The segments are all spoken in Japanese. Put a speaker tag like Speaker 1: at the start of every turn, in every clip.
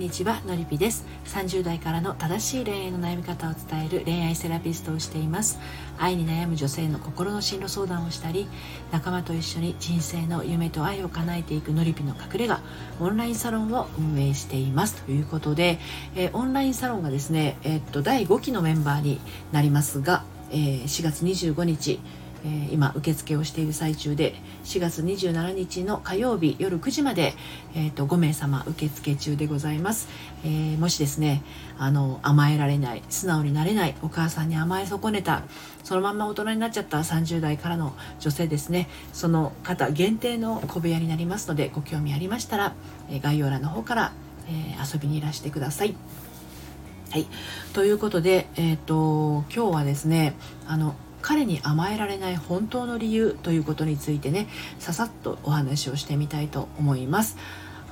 Speaker 1: んにちはのりぴです。30代からの正しい恋愛の悩み方を伝える恋愛セラピストをしています。愛に悩む女性の心の進路相談をしたり仲間と一緒に人生の夢と愛を叶えていくのりぴの隠れ家オンラインサロンを運営しています。ということで、えー、オンラインサロンがですね、えー、っと第5期のメンバーになりますが、えー、4月25日えー、今受付をしている最中で4月27日の火曜日夜9時まで、えーと、5名様受付中でございます、えー、もしですねあの甘えられない素直になれないお母さんに甘え損ねたそのまんま大人になっちゃった30代からの女性ですねその方限定の小部屋になりますのでご興味ありましたら、えー、概要欄の方から、え遊びにいらしてください。はい、ということで、えーと今日はですねあの彼に甘えられない本当の理由ということについてねささっとお話をしてみたいと思います。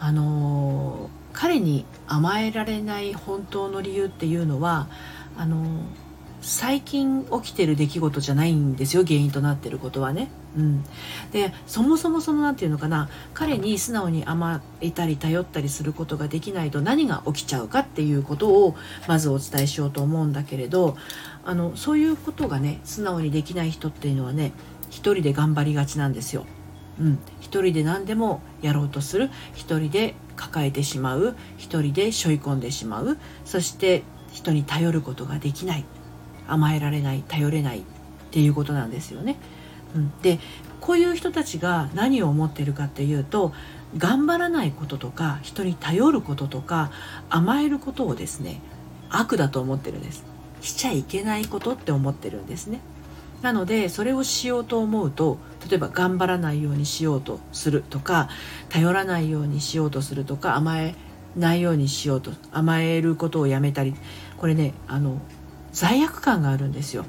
Speaker 1: あの彼に甘えられない本当の理由っていうのはあの最近起きてる出来事じゃないんですよ原因となってることはね。うん、でそもそもその何て言うのかな。彼に素直に甘えたり頼ったりすることができないと何が起きちゃうかっていうことをまずお伝えしようと思うんだけれどあのそういうことがね素直にできない人っていうのはね一人で頑張りがちなんですよ。うん、一人で何でもやろうとする。一人で抱えてしまう。一人で背負い込んでしまう。そして人に頼ることができない。甘えられない頼れないっていうことなんですよね。うん、でこういう人たちが何を思ってるかっていうと頑張らないこととか人に頼ることとか甘えることをですね悪だと思ってるんです。しちゃいけないことって思ってるんですね。なのでそれをしようと思うと例えば頑張らないようにしようとするとか頼らないようにしようとするとか甘えないようにしようと甘えることをやめたりこれねあの罪悪感があるんですよ。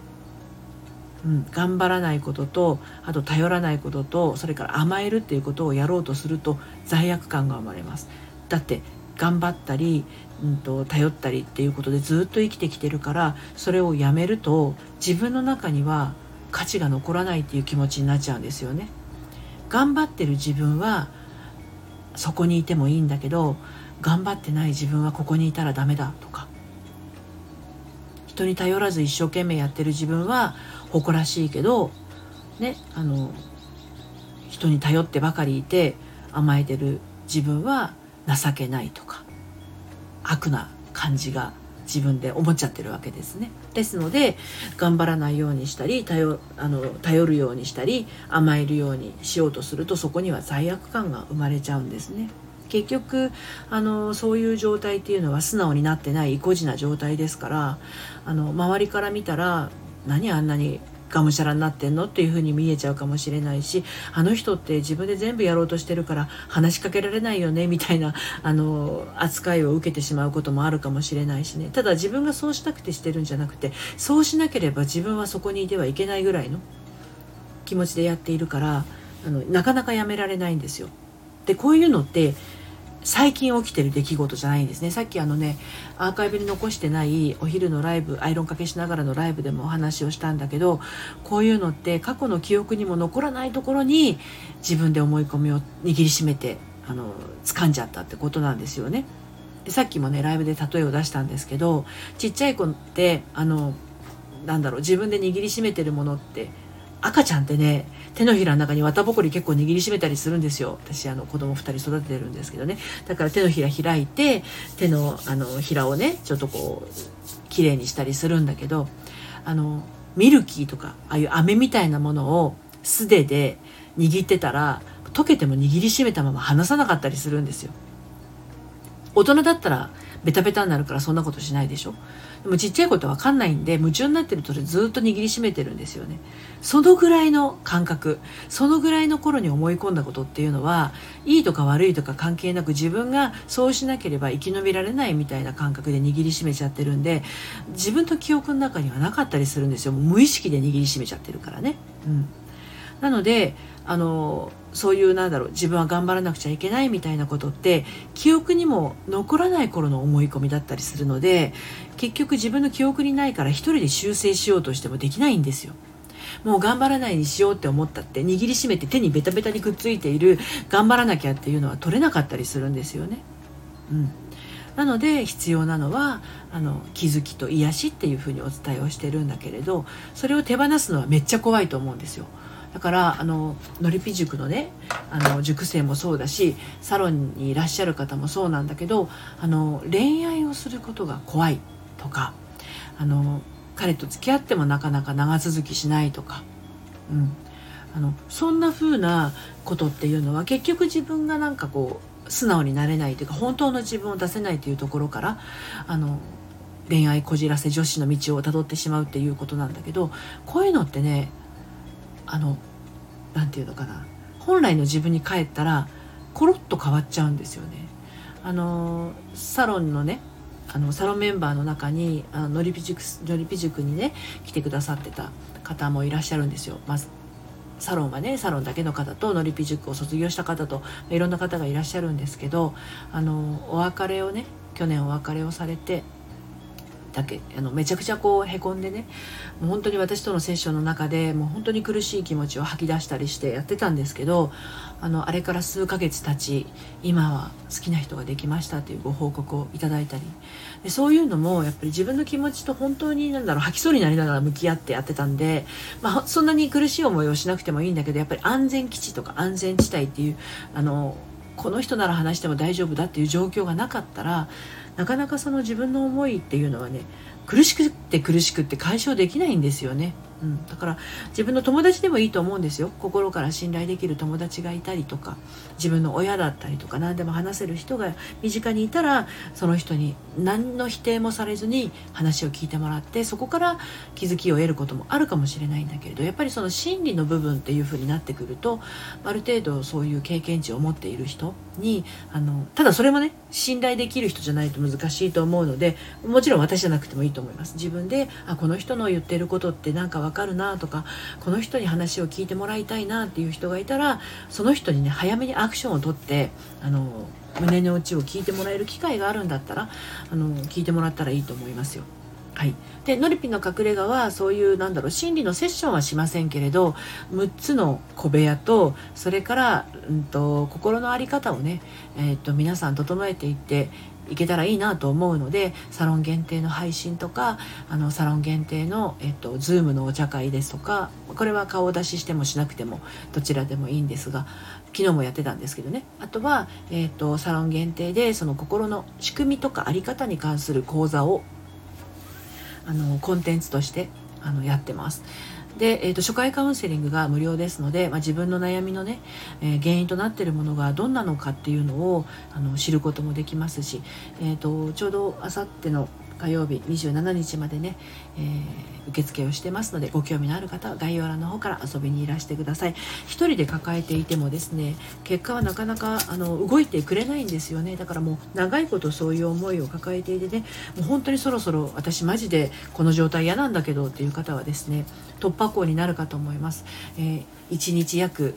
Speaker 1: うん、頑張らないこととあと頼らないこととそれから甘えるっていうことをやろうとすると罪悪感が生まれますだって頑張ったり、うんと、頼ったりっていうことでずっと生きてきてるからそれをやめると自分の中には価値が残らないっていう気持ちになっちゃうんですよね頑張ってる自分はそこにいてもいいんだけど頑張ってない自分はここにいたらダメだとか人に頼らず一生懸命やってる自分は誇らしいけどねあの人に頼ってばかりいて甘えてる自分は情けないとか悪な感じが自分で思っちゃってるわけですね。ですので頑張らないようにしたり頼あの頼るようにしたり甘えるようにしようとするとそこには罪悪感が生まれちゃうんですね。結局あのそういう状態っていうのは素直になってない意固地な状態ですからあの周りから見たら何あんなにがむしゃらになってんのっていう風に見えちゃうかもしれないしあの人って自分で全部やろうとしてるから話しかけられないよねみたいなあの扱いを受けてしまうこともあるかもしれないしねただ自分がそうしたくてしてるんじゃなくてそうしなければ自分はそこにいてはいけないぐらいの気持ちでやっているからあのなかなかやめられないんですよ。でこういうのって最近起きてる出来事じゃないんですねさっきあのねアーカイブに残してないお昼のライブアイロンかけしながらのライブでもお話をしたんだけどこういうのって過去の記憶にも残らないところに自分で思い込みを握りしめてあの掴んじゃったってことなんですよね。でさっきもねライブで例えを出したんですけどちっちゃい子ってあのなんだろう自分で握りしめてるものって赤ちゃんってね手のひらの中に綿ぼこり結構握りしめたりするんですよ。私あの子供2人育ててるんですけどね。だから手のひら開いて手のあのひらをねちょっとこう綺麗にしたりするんだけどあのミルキーとかああいう飴みたいなものを素手で握ってたら溶けても握りしめたまま離さなかったりするんですよ。大人だったらベタベタになるからそんなことしないでしょ？でもちっちゃいことわかんないんで夢中になってるとそれずっと握りしめてるんですよね。そのぐらいの感覚そのぐらいの頃に思い込んだことっていうのはいいとか悪いとか関係なく自分がそうしなければ生き延びられないみたいな感覚で握りしめちゃってるんで自分と記憶の中にはなかったりするんですよ。無意識で握りしめちゃってるからね。うん。なのであのそういうなんだろう自分は頑張らなくちゃいけないみたいなことって記憶にも残らない頃の思い込みだったりするので結局自分の記憶にないから一人で修正しようとしてもできないんですよ。もう頑張らないにしようって思ったって握りしめて手にベタベタにくっついている頑張らなきゃっていうのは取れなかったりするんですよね。うん、なので必要なのはあの気づきと癒しっていうふうにお伝えをしてるんだけれどそれを手放すのはめっちゃ怖いと思うんですよ。だからあののりぴ塾のねあの塾生もそうだしサロンにいらっしゃる方もそうなんだけどあの恋愛をすることが怖いとかあの彼と付き合ってもなかなか長続きしないとか、うん、あのそんな風なことっていうのは結局自分がなんかこう素直になれないというか本当の自分を出せないというところからあの恋愛こじらせ女子の道をたどってしまうっていうことなんだけどこういうのってねあの何て言うのかな本来の自分に帰ったらコロッと変わっちゃうんですよね。あのサロンのねあのサロンメンバーの中にあのリピ塾ノリピ塾にね来てくださってた方もいらっしゃるんですよ。まずサロンはねサロンだけの方とノリピ塾を卒業した方といろんな方がいらっしゃるんですけどあのお別れをね去年お別れをされてだけあのめちゃくちゃこうへこんでねもう本当に私とのセッションの中でもう本当に苦しい気持ちを吐き出したりしてやってたんですけどあのあれから数ヶ月経ち今は好きな人ができましたというご報告をいただいたり。でそういうのもやっぱり自分の気持ちと本当になんだろう吐きそうになりながら向き合ってやってたんで、まあ、そんなに苦しい思いをしなくてもいいんだけどやっぱり安全基地とか安全地帯っていうあのこの人なら話しても大丈夫だっていう状況がなかったらなかなかその自分の思いっていうのはね苦しくて苦しくって解消できないんですよね。うん、だから自分の友達でもいいと思うんですよ。心から信頼できる友達がいたりとか自分の親だったりとか何でも話せる人が身近にいたらその人に何の否定もされずに話を聞いてもらってそこから気づきを得ることもあるかもしれないんだけれどやっぱりその心理の部分っていう風になってくるとある程度そういう経験値を持っている人にあのただそれもね信頼できる人じゃないと難しいと思うのでもちろん私じゃなくてもいいと思います。自分であこの人の言ってることってなんかわかるなとかこの人に話を聞いてもらいたいなっていう人がいたらその人にね早めにアクションをとってあの胸の内を聞いてもらえる機会があるんだったらあの聞いてもらったらいいと思いますよ。はい、でノリピの隠れ家はそういうなんだろう心理のセッションはしませんけれど6つの小部屋とそれから、うんと、心の在り方をね、えーと、皆さん整えていっていけたらいいなと思うのでサロン限定の配信とかあのサロン限定の、えっと、Zoom のお茶会ですとかこれは顔出ししてもしなくてもどちらでもいいんですが昨日もやってたんですけどねあとは、えっと、サロン限定でその心の仕組みとか在り方に関する講座をあのコンテンツとしてあのやってます。で、えーと、初回カウンセリングが無料ですので、まあ、自分の悩みのね、えー、原因となっているものがどんなのかっていうのをあの知ることもできますし、えーとちょうどあさっての火曜日27日までね、えー、受付をしてますのでご興味のある方は概要欄の方から遊びにいらしてください。一人で抱えていてもですね結果はなかなかあの動いてくれないんですよね。だからもう長いことそういう思いを抱えていてねもう本当にそろそろ私マジでこの状態嫌なんだけどっていう方はですね突破口になるかと思います、えー、1日約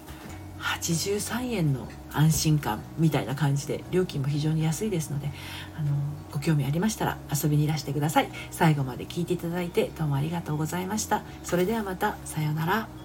Speaker 1: 83円の安心感みたいな感じで料金も非常に安いですのであのご興味ありましたら遊びにいらしてください。最後まで聞いていただいてどうもありがとうございました。それではまたさようなら。